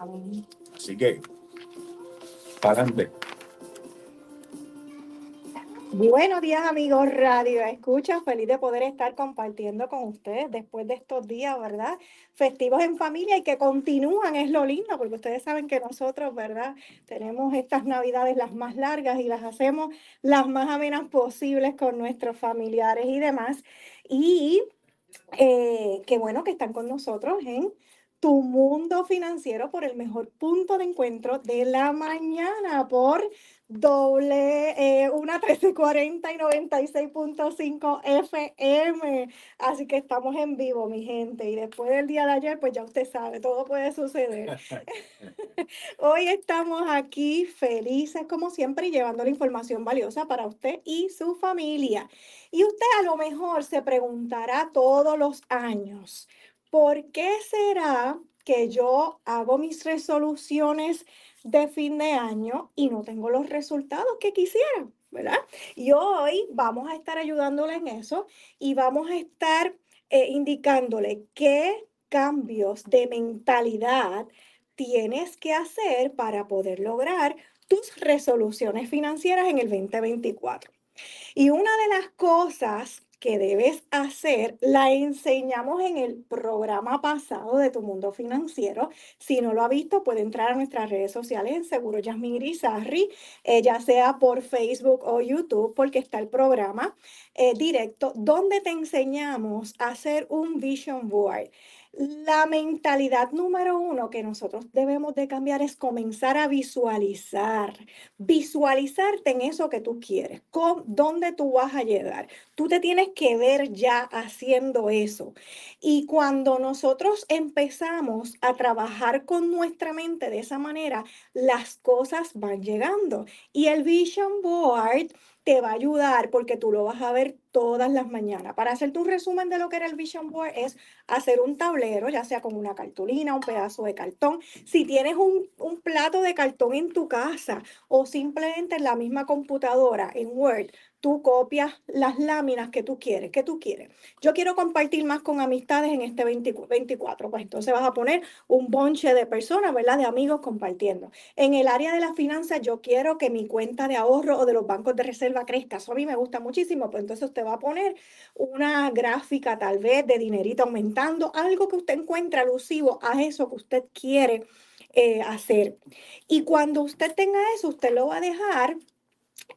Así que, adelante. Buenos días amigos Radio Escucha, feliz de poder estar compartiendo con ustedes después de estos días, ¿verdad? Festivos en familia y que continúan, es lo lindo, porque ustedes saben que nosotros, ¿verdad? Tenemos estas navidades las más largas y las hacemos las más amenas posibles con nuestros familiares y demás. Y eh, qué bueno que están con nosotros en tu mundo financiero por el mejor punto de encuentro de la mañana por doble, eh, una 1340 y 96.5 FM. Así que estamos en vivo, mi gente. Y después del día de ayer, pues ya usted sabe, todo puede suceder. Hoy estamos aquí felices, como siempre, y llevando la información valiosa para usted y su familia. Y usted a lo mejor se preguntará todos los años, ¿por qué será que yo hago mis resoluciones? de fin de año y no tengo los resultados que quisiera, ¿verdad? Y hoy vamos a estar ayudándole en eso y vamos a estar eh, indicándole qué cambios de mentalidad tienes que hacer para poder lograr tus resoluciones financieras en el 2024. Y una de las cosas que debes hacer la enseñamos en el programa pasado de Tu Mundo Financiero. Si no lo ha visto, puede entrar a nuestras redes sociales en Seguro Yasmin Irizarri, eh, ya sea por Facebook o YouTube, porque está el programa eh, directo donde te enseñamos a hacer un vision board. La mentalidad número uno que nosotros debemos de cambiar es comenzar a visualizar, visualizarte en eso que tú quieres, con dónde tú vas a llegar. Tú te tienes que ver ya haciendo eso. Y cuando nosotros empezamos a trabajar con nuestra mente de esa manera, las cosas van llegando. Y el vision board te va a ayudar porque tú lo vas a ver todas las mañanas. Para hacerte un resumen de lo que era el Vision Board es hacer un tablero, ya sea con una cartulina, un pedazo de cartón. Si tienes un, un plato de cartón en tu casa o simplemente en la misma computadora, en Word, tú copias las láminas que tú quieres, que tú quieres. Yo quiero compartir más con amistades en este 24, pues entonces vas a poner un bonche de personas, ¿verdad? De amigos compartiendo. En el área de las finanzas, yo quiero que mi cuenta de ahorro o de los bancos de reserva crezca. Eso a mí me gusta muchísimo, pues entonces usted va a poner una gráfica tal vez de dinerito aumentando, algo que usted encuentre alusivo a eso que usted quiere eh, hacer. Y cuando usted tenga eso, usted lo va a dejar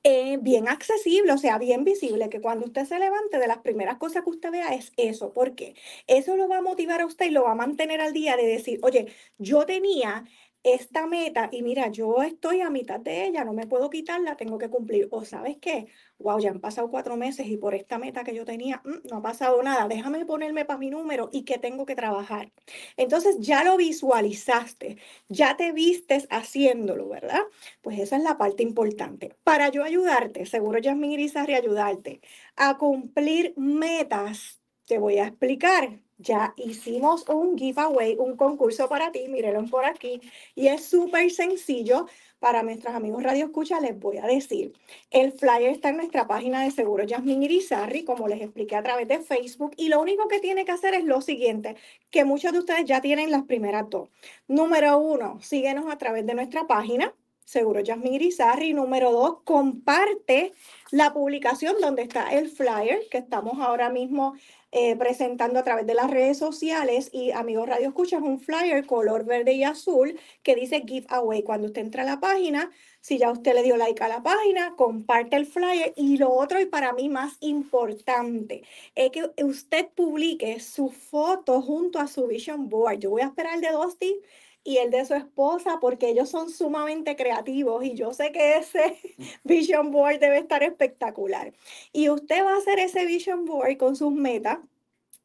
eh, bien accesible, o sea, bien visible, que cuando usted se levante, de las primeras cosas que usted vea es eso. porque Eso lo va a motivar a usted y lo va a mantener al día de decir, oye, yo tenía esta meta y mira, yo estoy a mitad de ella, no me puedo quitarla, tengo que cumplir. O sabes qué, wow, ya han pasado cuatro meses y por esta meta que yo tenía, mm, no ha pasado nada, déjame ponerme para mi número y que tengo que trabajar. Entonces ya lo visualizaste, ya te vistes haciéndolo, ¿verdad? Pues esa es la parte importante. Para yo ayudarte, seguro Yasmin Irizarri ayudarte a cumplir metas, te voy a explicar ya hicimos un giveaway, un concurso para ti, mírenlo por aquí, y es súper sencillo. Para nuestros amigos Radio Escucha les voy a decir, el flyer está en nuestra página de Seguro Yasmin Irizarri, como les expliqué a través de Facebook, y lo único que tiene que hacer es lo siguiente, que muchos de ustedes ya tienen las primeras dos. Número uno, síguenos a través de nuestra página, Seguro Yasmin Irizarri. Número dos, comparte la publicación donde está el flyer que estamos ahora mismo eh, presentando a través de las redes sociales y amigos Radio Escucha es un flyer color verde y azul que dice giveaway. Cuando usted entra a la página, si ya usted le dio like a la página, comparte el flyer y lo otro y para mí más importante es que usted publique su foto junto a su vision board. Yo voy a esperar el de Dusty y el de su esposa, porque ellos son sumamente creativos y yo sé que ese vision board debe estar espectacular. Y usted va a hacer ese vision board con sus metas.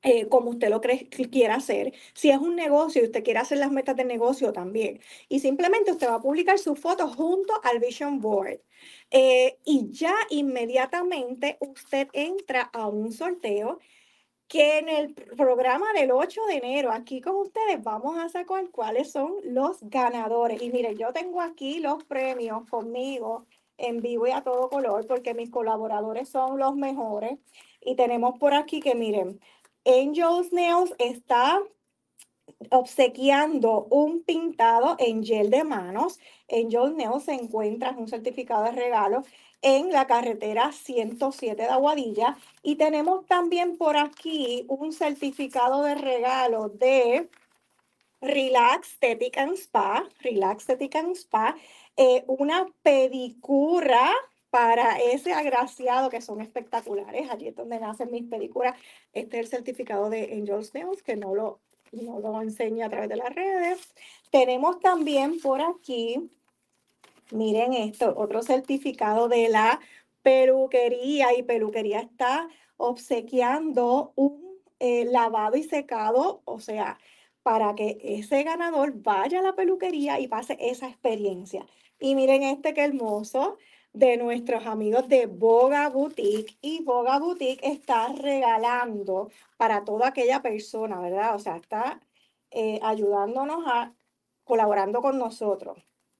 Eh, como usted lo quiera hacer. Si es un negocio y usted quiere hacer las metas de negocio también. Y simplemente usted va a publicar su foto junto al Vision Board. Eh, y ya inmediatamente usted entra a un sorteo que en el programa del 8 de enero, aquí con ustedes, vamos a sacar cuáles son los ganadores. Y miren, yo tengo aquí los premios conmigo en vivo y a todo color, porque mis colaboradores son los mejores. Y tenemos por aquí que, miren, Angels Nails está obsequiando un pintado en gel de manos. En John Nail se encuentra un certificado de regalo en la carretera 107 de Aguadilla. Y tenemos también por aquí un certificado de regalo de Relax Aesthetic and Spa, Relax Aesthetic and Spa, eh, una pedicura para ese agraciado que son espectaculares. Allí es donde nacen mis pedicuras. Este es el certificado de Angels Nails, que no lo, no lo enseño a través de las redes. Tenemos también por aquí, miren esto, otro certificado de la peluquería y peluquería está obsequiando un eh, lavado y secado, o sea, para que ese ganador vaya a la peluquería y pase esa experiencia. Y miren este que hermoso de nuestros amigos de Boga Boutique y Boga Boutique está regalando para toda aquella persona, ¿verdad? O sea, está eh, ayudándonos a, colaborando con nosotros.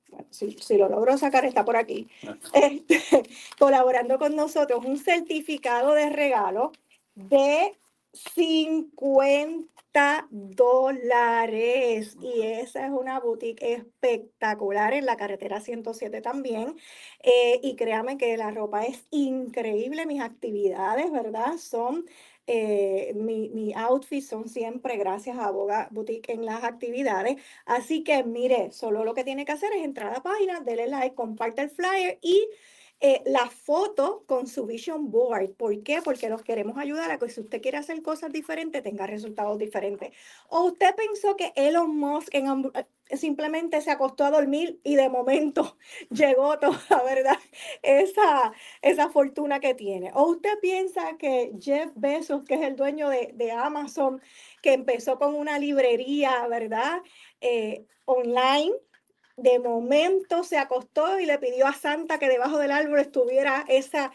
Bueno, si, si, lo logro sacar, está por aquí. Este, colaborando con nosotros, un certificado de regalo de 50 dólares. Y esa es una boutique espectacular en la carretera 107 también. Eh, y créame que la ropa es increíble. Mis actividades, ¿verdad? Son, eh, mi, mi outfit son siempre gracias a Boga Boutique en las actividades. Así que mire, solo lo que tiene que hacer es entrar a la página, darle like, comparte el flyer y eh, la foto con su vision board. ¿Por qué? Porque los queremos ayudar a que si usted quiere hacer cosas diferentes, tenga resultados diferentes. O usted pensó que Elon Musk eh, simplemente se acostó a dormir y de momento llegó toda, ¿verdad? Esa, esa fortuna que tiene. O usted piensa que Jeff Bezos, que es el dueño de, de Amazon, que empezó con una librería, ¿verdad? Eh, online de momento se acostó y le pidió a Santa que debajo del árbol estuviera esa,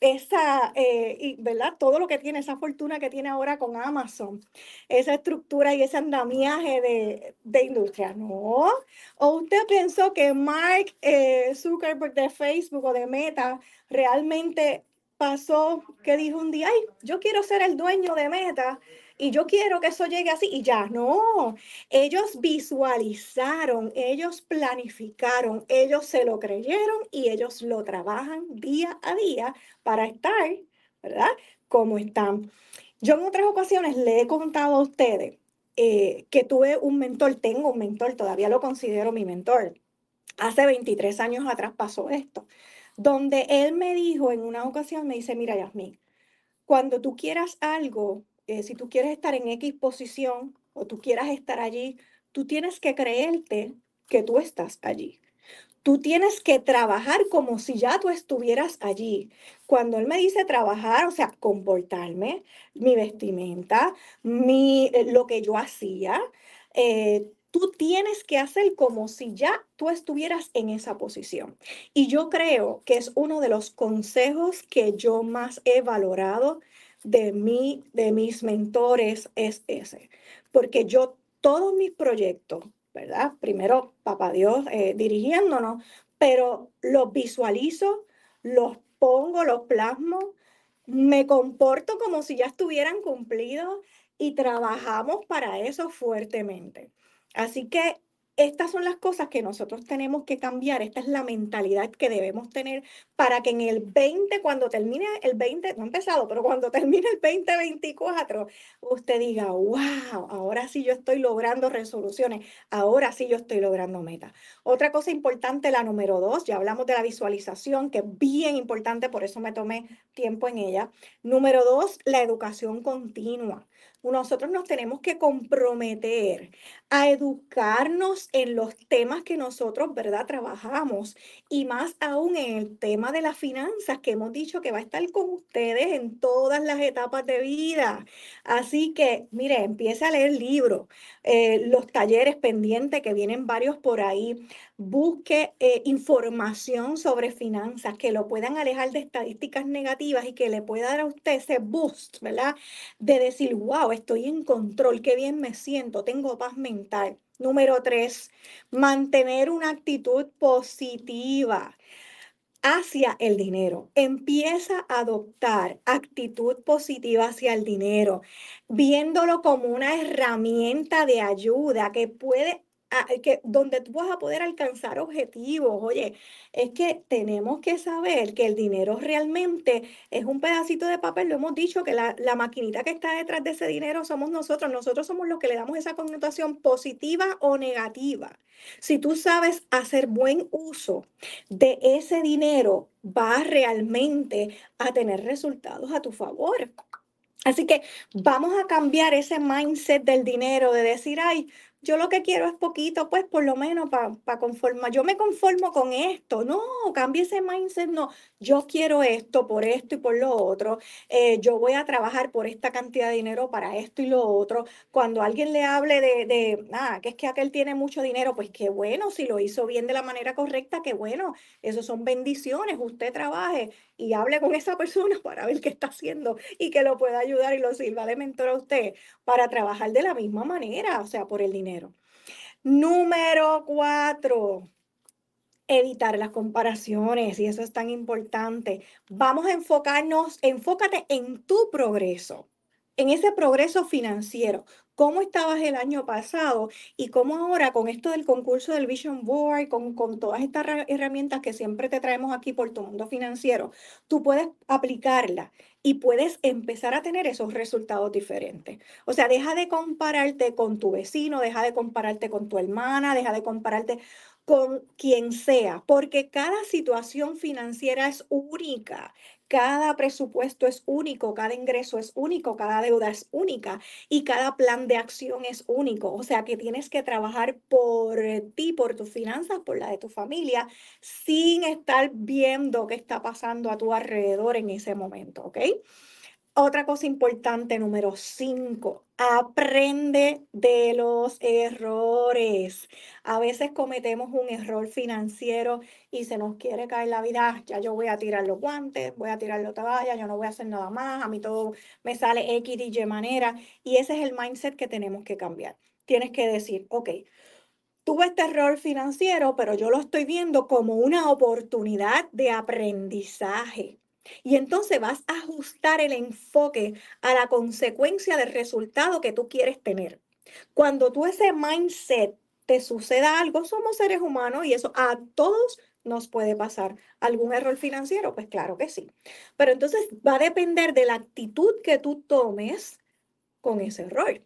esa eh, y, ¿verdad? Todo lo que tiene, esa fortuna que tiene ahora con Amazon, esa estructura y ese andamiaje de, de industria. No. ¿O usted pensó que Mark eh, Zuckerberg de Facebook o de Meta realmente pasó que dijo un día, ay, yo quiero ser el dueño de Meta? Y yo quiero que eso llegue así y ya, no, ellos visualizaron, ellos planificaron, ellos se lo creyeron y ellos lo trabajan día a día para estar, ¿verdad? Como están. Yo en otras ocasiones le he contado a ustedes eh, que tuve un mentor, tengo un mentor, todavía lo considero mi mentor. Hace 23 años atrás pasó esto, donde él me dijo en una ocasión, me dice, mira, Yasmín, cuando tú quieras algo, eh, si tú quieres estar en X posición o tú quieras estar allí, tú tienes que creerte que tú estás allí. Tú tienes que trabajar como si ya tú estuvieras allí. Cuando él me dice trabajar, o sea, comportarme, mi vestimenta, mi, eh, lo que yo hacía, eh, tú tienes que hacer como si ya tú estuvieras en esa posición. Y yo creo que es uno de los consejos que yo más he valorado de mí, de mis mentores es ese, porque yo todos mis proyectos, ¿verdad? Primero, papá Dios eh, dirigiéndonos, pero los visualizo, los pongo, los plasmo, me comporto como si ya estuvieran cumplidos y trabajamos para eso fuertemente. Así que estas son las cosas que nosotros tenemos que cambiar. Esta es la mentalidad que debemos tener para que en el 20, cuando termine el 20, no ha empezado, pero cuando termine el 2024, usted diga, wow, ahora sí yo estoy logrando resoluciones, ahora sí yo estoy logrando metas. Otra cosa importante, la número dos, ya hablamos de la visualización, que es bien importante, por eso me tomé tiempo en ella. Número dos, la educación continua nosotros nos tenemos que comprometer a educarnos en los temas que nosotros, ¿verdad?, trabajamos y más aún en el tema de las finanzas que hemos dicho que va a estar con ustedes en todas las etapas de vida. Así que, mire, empiece a leer libros, eh, los talleres pendientes que vienen varios por ahí busque eh, información sobre finanzas que lo puedan alejar de estadísticas negativas y que le pueda dar a usted ese boost, ¿verdad? De decir, wow, estoy en control, qué bien me siento, tengo paz mental. Número tres, mantener una actitud positiva hacia el dinero. Empieza a adoptar actitud positiva hacia el dinero, viéndolo como una herramienta de ayuda que puede que, donde tú vas a poder alcanzar objetivos. Oye, es que tenemos que saber que el dinero realmente es un pedacito de papel. Lo hemos dicho que la, la maquinita que está detrás de ese dinero somos nosotros. Nosotros somos los que le damos esa connotación positiva o negativa. Si tú sabes hacer buen uso de ese dinero, vas realmente a tener resultados a tu favor. Así que vamos a cambiar ese mindset del dinero, de decir, ay, yo lo que quiero es poquito, pues por lo menos para conformar. Yo me conformo con esto. No, cambie ese mindset. No, yo quiero esto por esto y por lo otro. Eh, yo voy a trabajar por esta cantidad de dinero para esto y lo otro. Cuando alguien le hable de, de ah, que es que aquel tiene mucho dinero, pues qué bueno, si lo hizo bien de la manera correcta, qué bueno. Eso son bendiciones. Usted trabaje y hable con esa persona para ver qué está haciendo y que lo pueda ayudar y lo sirva de mentor a usted para trabajar de la misma manera, o sea, por el dinero. Número cuatro, evitar las comparaciones y eso es tan importante. Vamos a enfocarnos, enfócate en tu progreso, en ese progreso financiero cómo estabas el año pasado y cómo ahora con esto del concurso del Vision Board, con, con todas estas herramientas que siempre te traemos aquí por tu mundo financiero, tú puedes aplicarla y puedes empezar a tener esos resultados diferentes. O sea, deja de compararte con tu vecino, deja de compararte con tu hermana, deja de compararte con quien sea, porque cada situación financiera es única. Cada presupuesto es único, cada ingreso es único, cada deuda es única y cada plan de acción es único. O sea que tienes que trabajar por ti, por tus finanzas, por la de tu familia, sin estar viendo qué está pasando a tu alrededor en ese momento, ¿ok? Otra cosa importante, número cinco, aprende de los errores. A veces cometemos un error financiero y se nos quiere caer la vida. Ah, ya yo voy a tirar los guantes, voy a tirar la toalla, yo no voy a hacer nada más, a mí todo me sale X, Y manera. Y ese es el mindset que tenemos que cambiar. Tienes que decir, ok, tuve este error financiero, pero yo lo estoy viendo como una oportunidad de aprendizaje. Y entonces vas a ajustar el enfoque a la consecuencia del resultado que tú quieres tener. Cuando tú ese mindset te suceda algo, somos seres humanos y eso a todos nos puede pasar. ¿Algún error financiero? Pues claro que sí. Pero entonces va a depender de la actitud que tú tomes con ese error.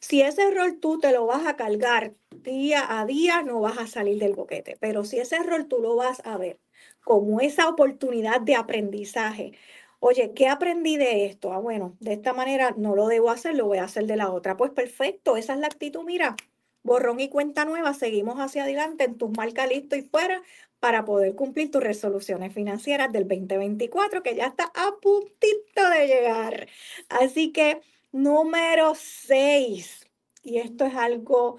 Si ese error tú te lo vas a cargar día a día, no vas a salir del boquete. Pero si ese error tú lo vas a ver como esa oportunidad de aprendizaje. Oye, ¿qué aprendí de esto? Ah, bueno, de esta manera no lo debo hacer, lo voy a hacer de la otra. Pues perfecto, esa es la actitud. Mira, borrón y cuenta nueva, seguimos hacia adelante en tus marcas listo y fuera para poder cumplir tus resoluciones financieras del 2024, que ya está a puntito de llegar. Así que, número 6, y esto es algo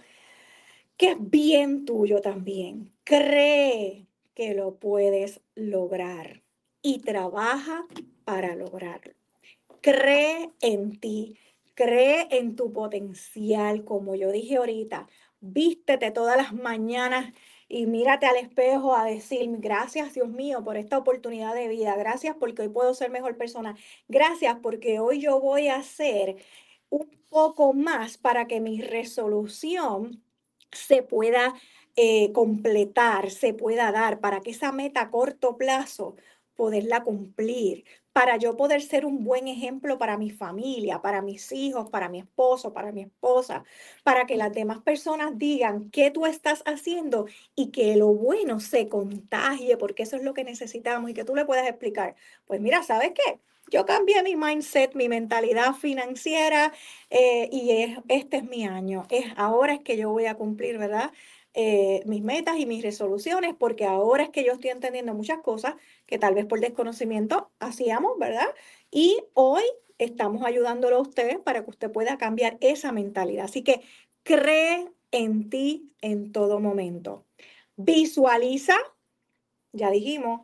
que es bien tuyo también. Cree que lo puedes lograr y trabaja para lograrlo. Cree en ti, cree en tu potencial, como yo dije ahorita, vístete todas las mañanas y mírate al espejo a decir, gracias Dios mío por esta oportunidad de vida, gracias porque hoy puedo ser mejor persona, gracias porque hoy yo voy a hacer un poco más para que mi resolución se pueda eh, completar, se pueda dar, para que esa meta a corto plazo poderla cumplir, para yo poder ser un buen ejemplo para mi familia, para mis hijos, para mi esposo, para mi esposa, para que las demás personas digan qué tú estás haciendo y que lo bueno se contagie, porque eso es lo que necesitamos y que tú le puedas explicar. Pues mira, ¿sabes qué? Yo cambié mi mindset, mi mentalidad financiera eh, y es, este es mi año. Es ahora es que yo voy a cumplir, ¿verdad? Eh, mis metas y mis resoluciones, porque ahora es que yo estoy entendiendo muchas cosas que tal vez por desconocimiento hacíamos, ¿verdad? Y hoy estamos ayudándolo a usted para que usted pueda cambiar esa mentalidad. Así que cree en ti en todo momento. Visualiza, ya dijimos,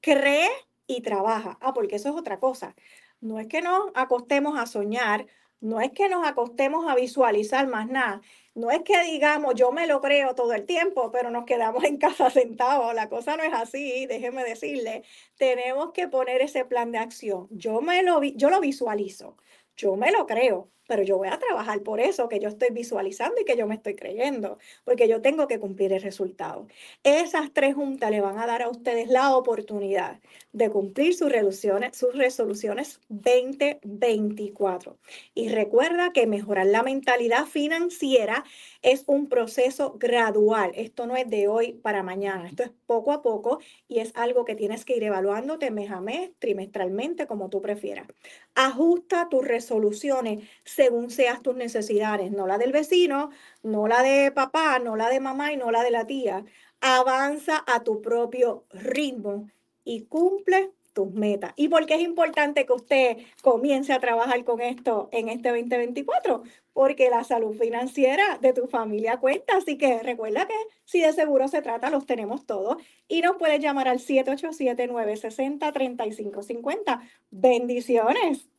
cree y trabaja. Ah, porque eso es otra cosa. No es que nos acostemos a soñar no es que nos acostemos a visualizar más nada. No es que digamos, yo me lo creo todo el tiempo, pero nos quedamos en casa sentados. La cosa no es así, déjeme decirle. Tenemos que poner ese plan de acción. Yo, me lo, yo lo visualizo, yo me lo creo, pero yo voy a trabajar por eso que yo estoy visualizando y que yo me estoy creyendo, porque yo tengo que cumplir el resultado. Esas tres juntas le van a dar a ustedes la oportunidad de cumplir sus resoluciones, sus resoluciones 2024. Y recuerda que mejorar la mentalidad financiera es un proceso gradual. Esto no es de hoy para mañana, esto es poco a poco y es algo que tienes que ir evaluándote mes a mes, trimestralmente, como tú prefieras. Ajusta tus resoluciones según seas tus necesidades, no la del vecino, no la de papá, no la de mamá y no la de la tía. Avanza a tu propio ritmo y cumple tus metas. ¿Y por qué es importante que usted comience a trabajar con esto en este 2024? Porque la salud financiera de tu familia cuenta. Así que recuerda que si de seguro se trata, los tenemos todos. Y nos puedes llamar al 787-960-3550. Bendiciones.